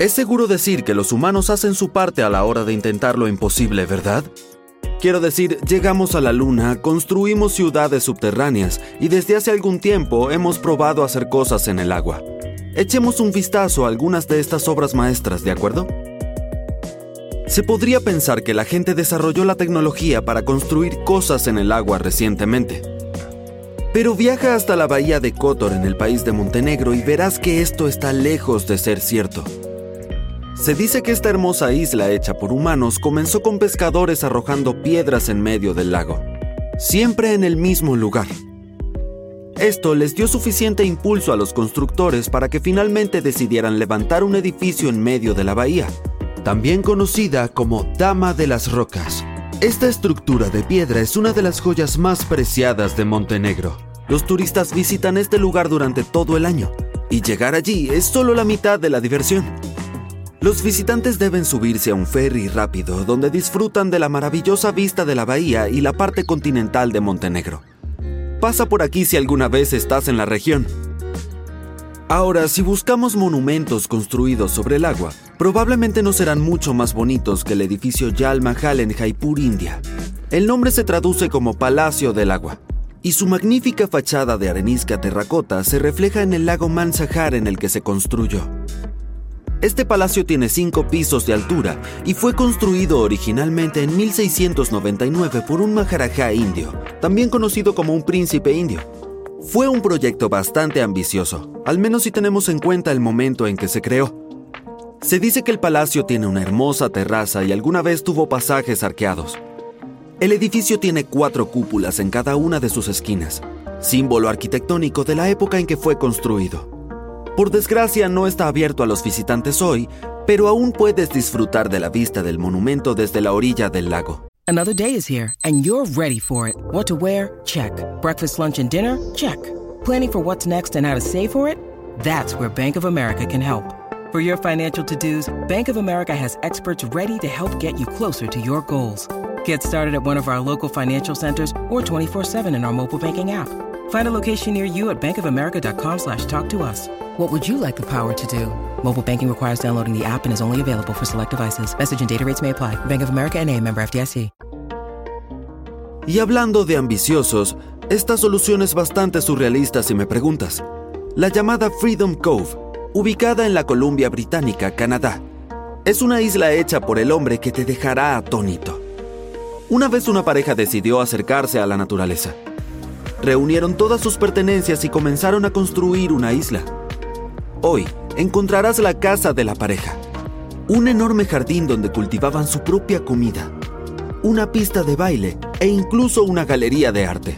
Es seguro decir que los humanos hacen su parte a la hora de intentar lo imposible, ¿verdad? Quiero decir, llegamos a la Luna, construimos ciudades subterráneas y desde hace algún tiempo hemos probado hacer cosas en el agua. Echemos un vistazo a algunas de estas obras maestras, ¿de acuerdo? Se podría pensar que la gente desarrolló la tecnología para construir cosas en el agua recientemente. Pero viaja hasta la bahía de Kotor en el país de Montenegro y verás que esto está lejos de ser cierto. Se dice que esta hermosa isla hecha por humanos comenzó con pescadores arrojando piedras en medio del lago, siempre en el mismo lugar. Esto les dio suficiente impulso a los constructores para que finalmente decidieran levantar un edificio en medio de la bahía, también conocida como Dama de las Rocas. Esta estructura de piedra es una de las joyas más preciadas de Montenegro. Los turistas visitan este lugar durante todo el año, y llegar allí es solo la mitad de la diversión. Los visitantes deben subirse a un ferry rápido donde disfrutan de la maravillosa vista de la bahía y la parte continental de Montenegro. Pasa por aquí si alguna vez estás en la región. Ahora, si buscamos monumentos construidos sobre el agua, probablemente no serán mucho más bonitos que el edificio Yal Mahal en Jaipur, India. El nombre se traduce como Palacio del Agua, y su magnífica fachada de arenisca terracota se refleja en el lago Mansahar en el que se construyó. Este palacio tiene cinco pisos de altura y fue construido originalmente en 1699 por un maharaja indio, también conocido como un príncipe indio. Fue un proyecto bastante ambicioso, al menos si tenemos en cuenta el momento en que se creó. Se dice que el palacio tiene una hermosa terraza y alguna vez tuvo pasajes arqueados. El edificio tiene cuatro cúpulas en cada una de sus esquinas, símbolo arquitectónico de la época en que fue construido. Por desgracia no está abierto a los visitantes hoy, pero aún puedes disfrutar de la vista del monumento desde la orilla del lago. Another day is here and you're ready for it. What to wear? Check. Breakfast, lunch and dinner? Check. Planning for what's next and how to save for it? That's where Bank of America can help. For your financial to-dos, Bank of America has experts ready to help get you closer to your goals. Get started at one of our local financial centers or 24-7 in our mobile banking app. Find a location near you at bankofamerica.com slash talk to us. What would you like the power to do? Mobile banking requires downloading the app and is only available for select devices. Message and data rates may apply. Bank of America and a member FDIC. Y hablando de ambiciosos, esta solución es bastante surrealista si me preguntas. La llamada Freedom Cove, ubicada en la Columbia Británica, Canadá, es una isla hecha por el hombre que te dejará atónito. Una vez una pareja decidió acercarse a la naturaleza. Reunieron todas sus pertenencias y comenzaron a construir una isla. Hoy encontrarás la casa de la pareja, un enorme jardín donde cultivaban su propia comida, una pista de baile e incluso una galería de arte.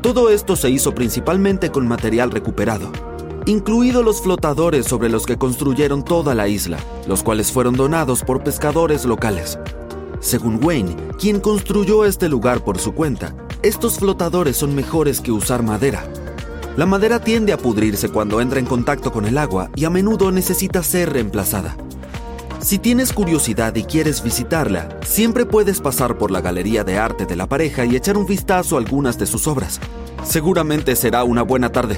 Todo esto se hizo principalmente con material recuperado, incluidos los flotadores sobre los que construyeron toda la isla, los cuales fueron donados por pescadores locales. Según Wayne, quien construyó este lugar por su cuenta, estos flotadores son mejores que usar madera. La madera tiende a pudrirse cuando entra en contacto con el agua y a menudo necesita ser reemplazada. Si tienes curiosidad y quieres visitarla, siempre puedes pasar por la galería de arte de la pareja y echar un vistazo a algunas de sus obras. Seguramente será una buena tarde.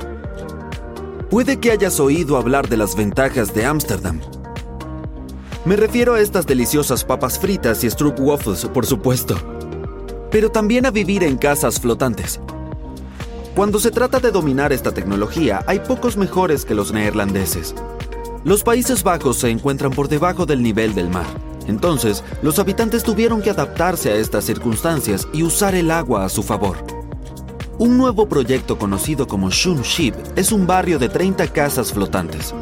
Puede que hayas oído hablar de las ventajas de Ámsterdam. Me refiero a estas deliciosas papas fritas y waffles, por supuesto. Pero también a vivir en casas flotantes. Cuando se trata de dominar esta tecnología, hay pocos mejores que los neerlandeses. Los Países Bajos se encuentran por debajo del nivel del mar. Entonces, los habitantes tuvieron que adaptarse a estas circunstancias y usar el agua a su favor. Un nuevo proyecto conocido como Shun Ship es un barrio de 30 casas flotantes.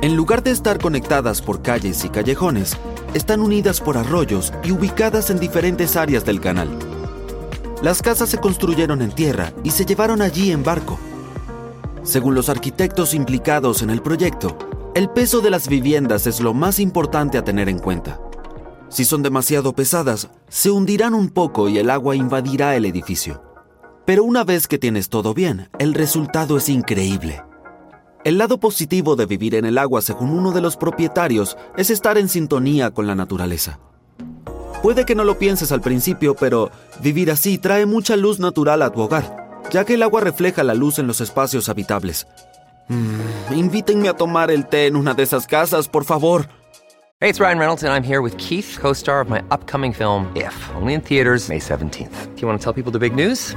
En lugar de estar conectadas por calles y callejones, están unidas por arroyos y ubicadas en diferentes áreas del canal. Las casas se construyeron en tierra y se llevaron allí en barco. Según los arquitectos implicados en el proyecto, el peso de las viviendas es lo más importante a tener en cuenta. Si son demasiado pesadas, se hundirán un poco y el agua invadirá el edificio. Pero una vez que tienes todo bien, el resultado es increíble. El lado positivo de vivir en el agua, según uno de los propietarios, es estar en sintonía con la naturaleza. Puede que no lo pienses al principio, pero vivir así trae mucha luz natural a tu hogar, ya que el agua refleja la luz en los espacios habitables. Mm, invítenme a tomar el té en una de esas casas, por favor. Hey, it's Ryan Reynolds, and I'm here with Keith, co star of my upcoming film, If, only in theaters, May 17th. Do you want to tell people the big news?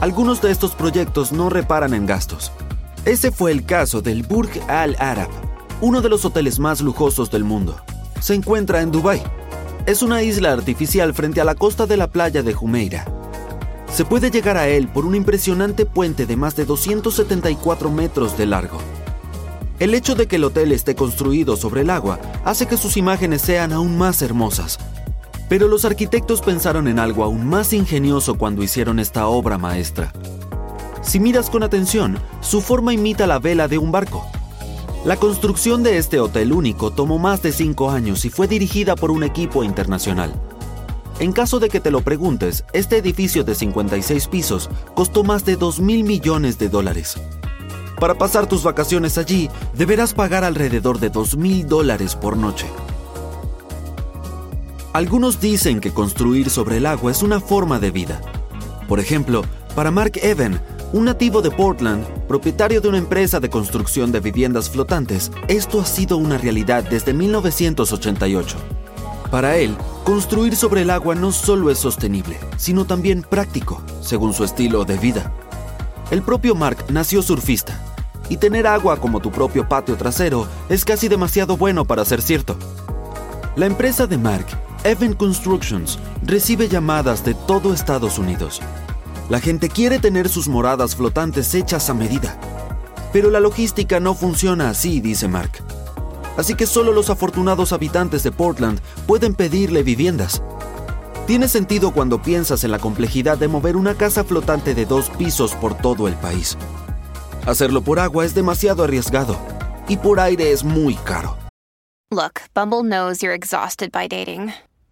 Algunos de estos proyectos no reparan en gastos. Ese fue el caso del Burj Al Arab, uno de los hoteles más lujosos del mundo. Se encuentra en Dubái. Es una isla artificial frente a la costa de la playa de Jumeirah. Se puede llegar a él por un impresionante puente de más de 274 metros de largo. El hecho de que el hotel esté construido sobre el agua hace que sus imágenes sean aún más hermosas. Pero los arquitectos pensaron en algo aún más ingenioso cuando hicieron esta obra maestra. Si miras con atención, su forma imita la vela de un barco. La construcción de este hotel único tomó más de cinco años y fue dirigida por un equipo internacional. En caso de que te lo preguntes, este edificio de 56 pisos costó más de 2 mil millones de dólares. Para pasar tus vacaciones allí, deberás pagar alrededor de 2 mil dólares por noche. Algunos dicen que construir sobre el agua es una forma de vida. Por ejemplo, para Mark Evan, un nativo de Portland, propietario de una empresa de construcción de viviendas flotantes, esto ha sido una realidad desde 1988. Para él, construir sobre el agua no solo es sostenible, sino también práctico, según su estilo de vida. El propio Mark nació surfista, y tener agua como tu propio patio trasero es casi demasiado bueno para ser cierto. La empresa de Mark Evan Constructions recibe llamadas de todo Estados Unidos. La gente quiere tener sus moradas flotantes hechas a medida. Pero la logística no funciona así, dice Mark. Así que solo los afortunados habitantes de Portland pueden pedirle viviendas. Tiene sentido cuando piensas en la complejidad de mover una casa flotante de dos pisos por todo el país. Hacerlo por agua es demasiado arriesgado y por aire es muy caro. Look, Bumble knows you're exhausted by dating.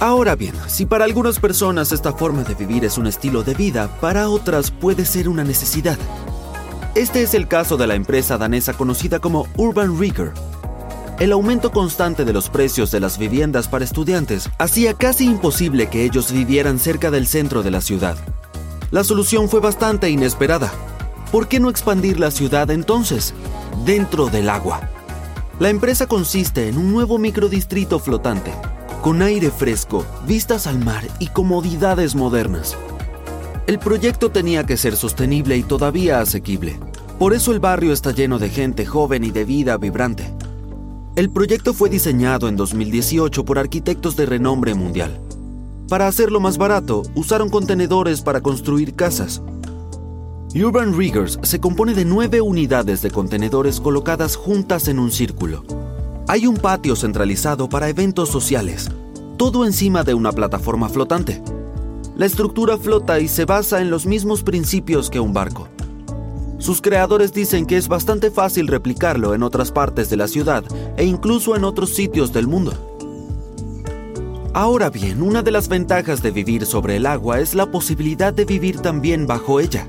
Ahora bien, si para algunas personas esta forma de vivir es un estilo de vida, para otras puede ser una necesidad. Este es el caso de la empresa danesa conocida como Urban Rigger. El aumento constante de los precios de las viviendas para estudiantes hacía casi imposible que ellos vivieran cerca del centro de la ciudad. La solución fue bastante inesperada. ¿Por qué no expandir la ciudad entonces? Dentro del agua. La empresa consiste en un nuevo microdistrito flotante con aire fresco, vistas al mar y comodidades modernas. El proyecto tenía que ser sostenible y todavía asequible. Por eso el barrio está lleno de gente joven y de vida vibrante. El proyecto fue diseñado en 2018 por arquitectos de renombre mundial. Para hacerlo más barato, usaron contenedores para construir casas. Urban Riggers se compone de nueve unidades de contenedores colocadas juntas en un círculo. Hay un patio centralizado para eventos sociales, todo encima de una plataforma flotante. La estructura flota y se basa en los mismos principios que un barco. Sus creadores dicen que es bastante fácil replicarlo en otras partes de la ciudad e incluso en otros sitios del mundo. Ahora bien, una de las ventajas de vivir sobre el agua es la posibilidad de vivir también bajo ella.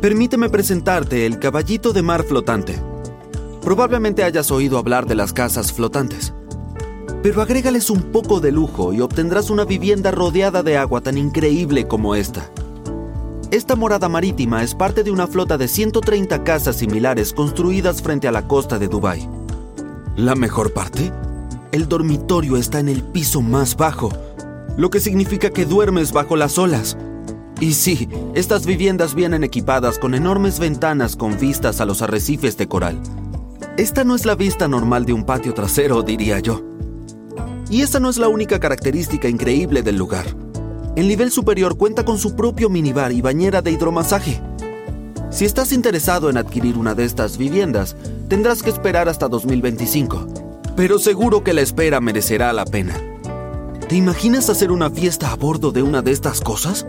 Permíteme presentarte el caballito de mar flotante. Probablemente hayas oído hablar de las casas flotantes. Pero agrégales un poco de lujo y obtendrás una vivienda rodeada de agua tan increíble como esta. Esta morada marítima es parte de una flota de 130 casas similares construidas frente a la costa de Dubái. La mejor parte, el dormitorio está en el piso más bajo, lo que significa que duermes bajo las olas. Y sí, estas viviendas vienen equipadas con enormes ventanas con vistas a los arrecifes de coral. Esta no es la vista normal de un patio trasero, diría yo. Y esa no es la única característica increíble del lugar. El nivel superior cuenta con su propio minibar y bañera de hidromasaje. Si estás interesado en adquirir una de estas viviendas, tendrás que esperar hasta 2025. Pero seguro que la espera merecerá la pena. ¿Te imaginas hacer una fiesta a bordo de una de estas cosas?